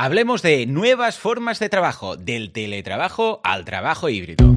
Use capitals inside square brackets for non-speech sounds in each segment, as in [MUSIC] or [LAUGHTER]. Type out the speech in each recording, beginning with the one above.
Hablemos de nuevas formas de trabajo, del teletrabajo al trabajo híbrido.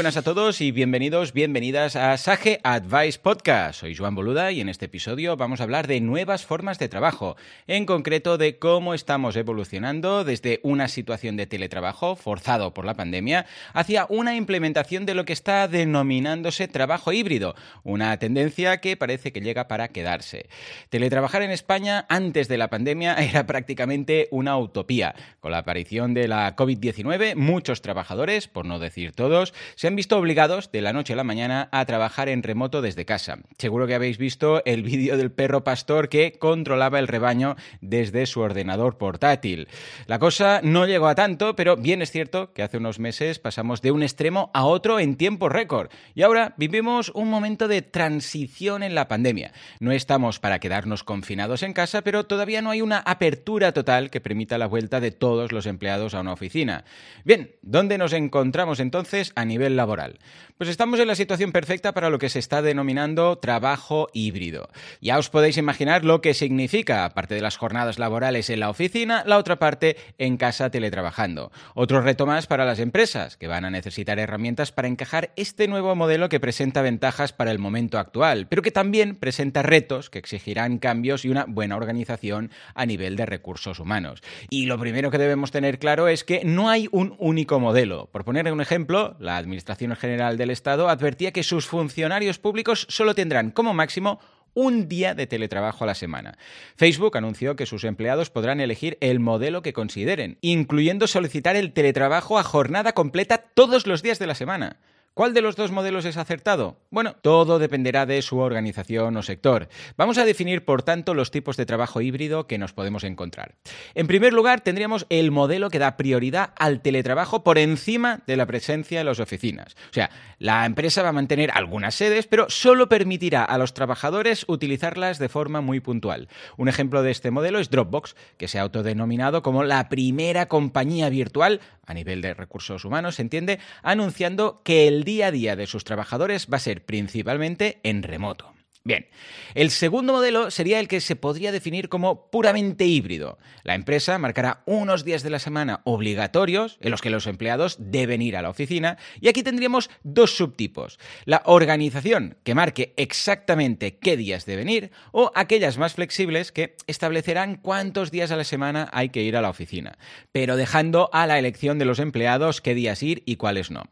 Buenas a todos y bienvenidos, bienvenidas a Sage Advice Podcast. Soy Joan Boluda y en este episodio vamos a hablar de nuevas formas de trabajo, en concreto de cómo estamos evolucionando desde una situación de teletrabajo forzado por la pandemia hacia una implementación de lo que está denominándose trabajo híbrido, una tendencia que parece que llega para quedarse. Teletrabajar en España antes de la pandemia [LAUGHS] era prácticamente una utopía. Con la aparición de la COVID-19, muchos trabajadores, por no decir todos, se han visto obligados de la noche a la mañana a trabajar en remoto desde casa. Seguro que habéis visto el vídeo del perro pastor que controlaba el rebaño desde su ordenador portátil. La cosa no llegó a tanto, pero bien es cierto que hace unos meses pasamos de un extremo a otro en tiempo récord y ahora vivimos un momento de transición en la pandemia. No estamos para quedarnos confinados en casa, pero todavía no hay una apertura total que permita la vuelta de todos los empleados a una oficina. Bien, ¿dónde nos encontramos entonces? a nivel laboral? Pues estamos en la situación perfecta para lo que se está denominando trabajo híbrido. Ya os podéis imaginar lo que significa, aparte de las jornadas laborales en la oficina, la otra parte en casa teletrabajando. Otro reto más para las empresas, que van a necesitar herramientas para encajar este nuevo modelo que presenta ventajas para el momento actual, pero que también presenta retos que exigirán cambios y una buena organización a nivel de recursos humanos. Y lo primero que debemos tener claro es que no hay un único modelo. Por poner un ejemplo, la Administración General del Estado advertía que sus funcionarios públicos solo tendrán como máximo un día de teletrabajo a la semana. Facebook anunció que sus empleados podrán elegir el modelo que consideren, incluyendo solicitar el teletrabajo a jornada completa todos los días de la semana. ¿Cuál de los dos modelos es acertado? Bueno, todo dependerá de su organización o sector. Vamos a definir, por tanto, los tipos de trabajo híbrido que nos podemos encontrar. En primer lugar, tendríamos el modelo que da prioridad al teletrabajo por encima de la presencia en las oficinas. O sea, la empresa va a mantener algunas sedes, pero solo permitirá a los trabajadores utilizarlas de forma muy puntual. Un ejemplo de este modelo es Dropbox, que se ha autodenominado como la primera compañía virtual a nivel de recursos humanos, se entiende, anunciando que el día a día de sus trabajadores va a ser principalmente en remoto. Bien, el segundo modelo sería el que se podría definir como puramente híbrido. La empresa marcará unos días de la semana obligatorios en los que los empleados deben ir a la oficina y aquí tendríamos dos subtipos. La organización que marque exactamente qué días deben ir o aquellas más flexibles que establecerán cuántos días a la semana hay que ir a la oficina, pero dejando a la elección de los empleados qué días ir y cuáles no.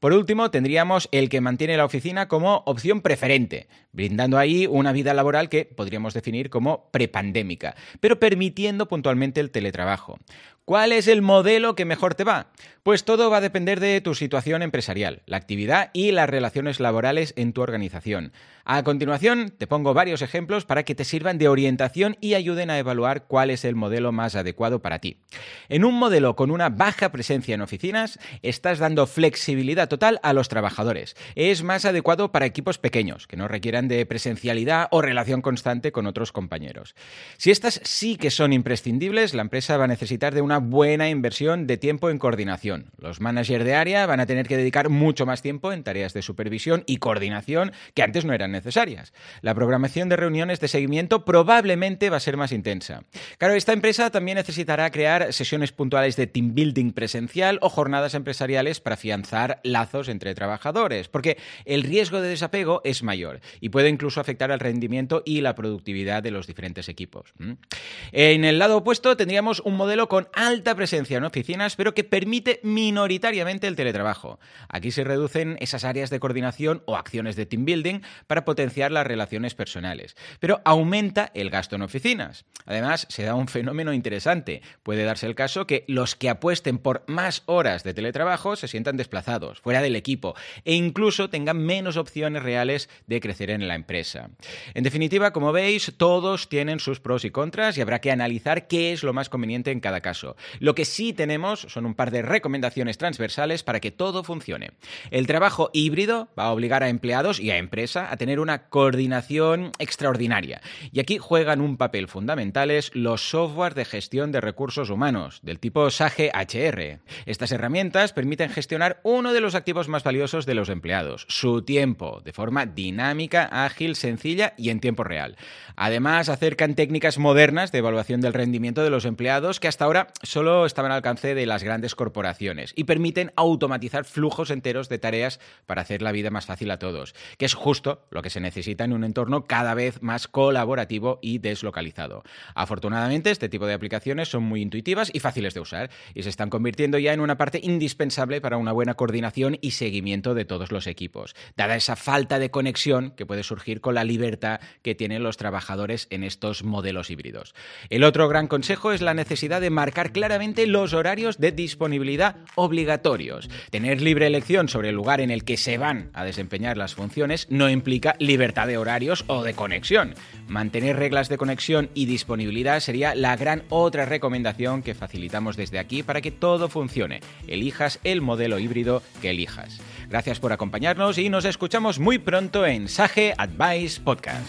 Por último, tendríamos el que mantiene la oficina como opción preferente, brindando ahí una vida laboral que podríamos definir como prepandémica, pero permitiendo puntualmente el teletrabajo. ¿Cuál es el modelo que mejor te va? Pues todo va a depender de tu situación empresarial, la actividad y las relaciones laborales en tu organización. A continuación, te pongo varios ejemplos para que te sirvan de orientación y ayuden a evaluar cuál es el modelo más adecuado para ti. En un modelo con una baja presencia en oficinas, estás dando flexibilidad total a los trabajadores. Es más adecuado para equipos pequeños, que no requieran de presencialidad o relación constante con otros compañeros. Si estas sí que son imprescindibles, la empresa va a necesitar de una buena inversión de tiempo en coordinación. Los managers de área van a tener que dedicar mucho más tiempo en tareas de supervisión y coordinación que antes no eran necesarias. La programación de reuniones de seguimiento probablemente va a ser más intensa. Claro, esta empresa también necesitará crear sesiones puntuales de team building presencial o jornadas empresariales para afianzar lazos entre trabajadores, porque el riesgo de desapego es mayor y puede incluso afectar al rendimiento y la productividad de los diferentes equipos. En el lado opuesto tendríamos un modelo con alta presencia en oficinas, pero que permite minoritariamente el teletrabajo. Aquí se reducen esas áreas de coordinación o acciones de team building para potenciar las relaciones personales, pero aumenta el gasto en oficinas. Además, se da un fenómeno interesante. Puede darse el caso que los que apuesten por más horas de teletrabajo se sientan desplazados, fuera del equipo, e incluso tengan menos opciones reales de crecer en la empresa. En definitiva, como veis, todos tienen sus pros y contras y habrá que analizar qué es lo más conveniente en cada caso. Lo que sí tenemos son un par de recomendaciones transversales para que todo funcione. El trabajo híbrido va a obligar a empleados y a empresa a tener una coordinación extraordinaria. Y aquí juegan un papel fundamentales los software de gestión de recursos humanos, del tipo SAGE HR. Estas herramientas permiten gestionar uno de los activos más valiosos de los empleados, su tiempo, de forma dinámica, ágil, sencilla y en tiempo real. Además, acercan técnicas modernas de evaluación del rendimiento de los empleados que hasta ahora solo estaban al alcance de las grandes corporaciones y permiten automatizar flujos enteros de tareas para hacer la vida más fácil a todos, que es justo lo que se necesita en un entorno cada vez más colaborativo y deslocalizado. Afortunadamente, este tipo de aplicaciones son muy intuitivas y fáciles de usar y se están convirtiendo ya en una parte indispensable para una buena coordinación y seguimiento de todos los equipos, dada esa falta de conexión que puede surgir con la libertad que tienen los trabajadores en estos modelos híbridos. El otro gran consejo es la necesidad de marcar claramente los horarios de disponibilidad obligatorios. Tener libre elección sobre el lugar en el que se van a desempeñar las funciones no implica libertad de horarios o de conexión. Mantener reglas de conexión y disponibilidad sería la gran otra recomendación que facilitamos desde aquí para que todo funcione. Elijas el modelo híbrido que elijas. Gracias por acompañarnos y nos escuchamos muy pronto en Sage Advice Podcast.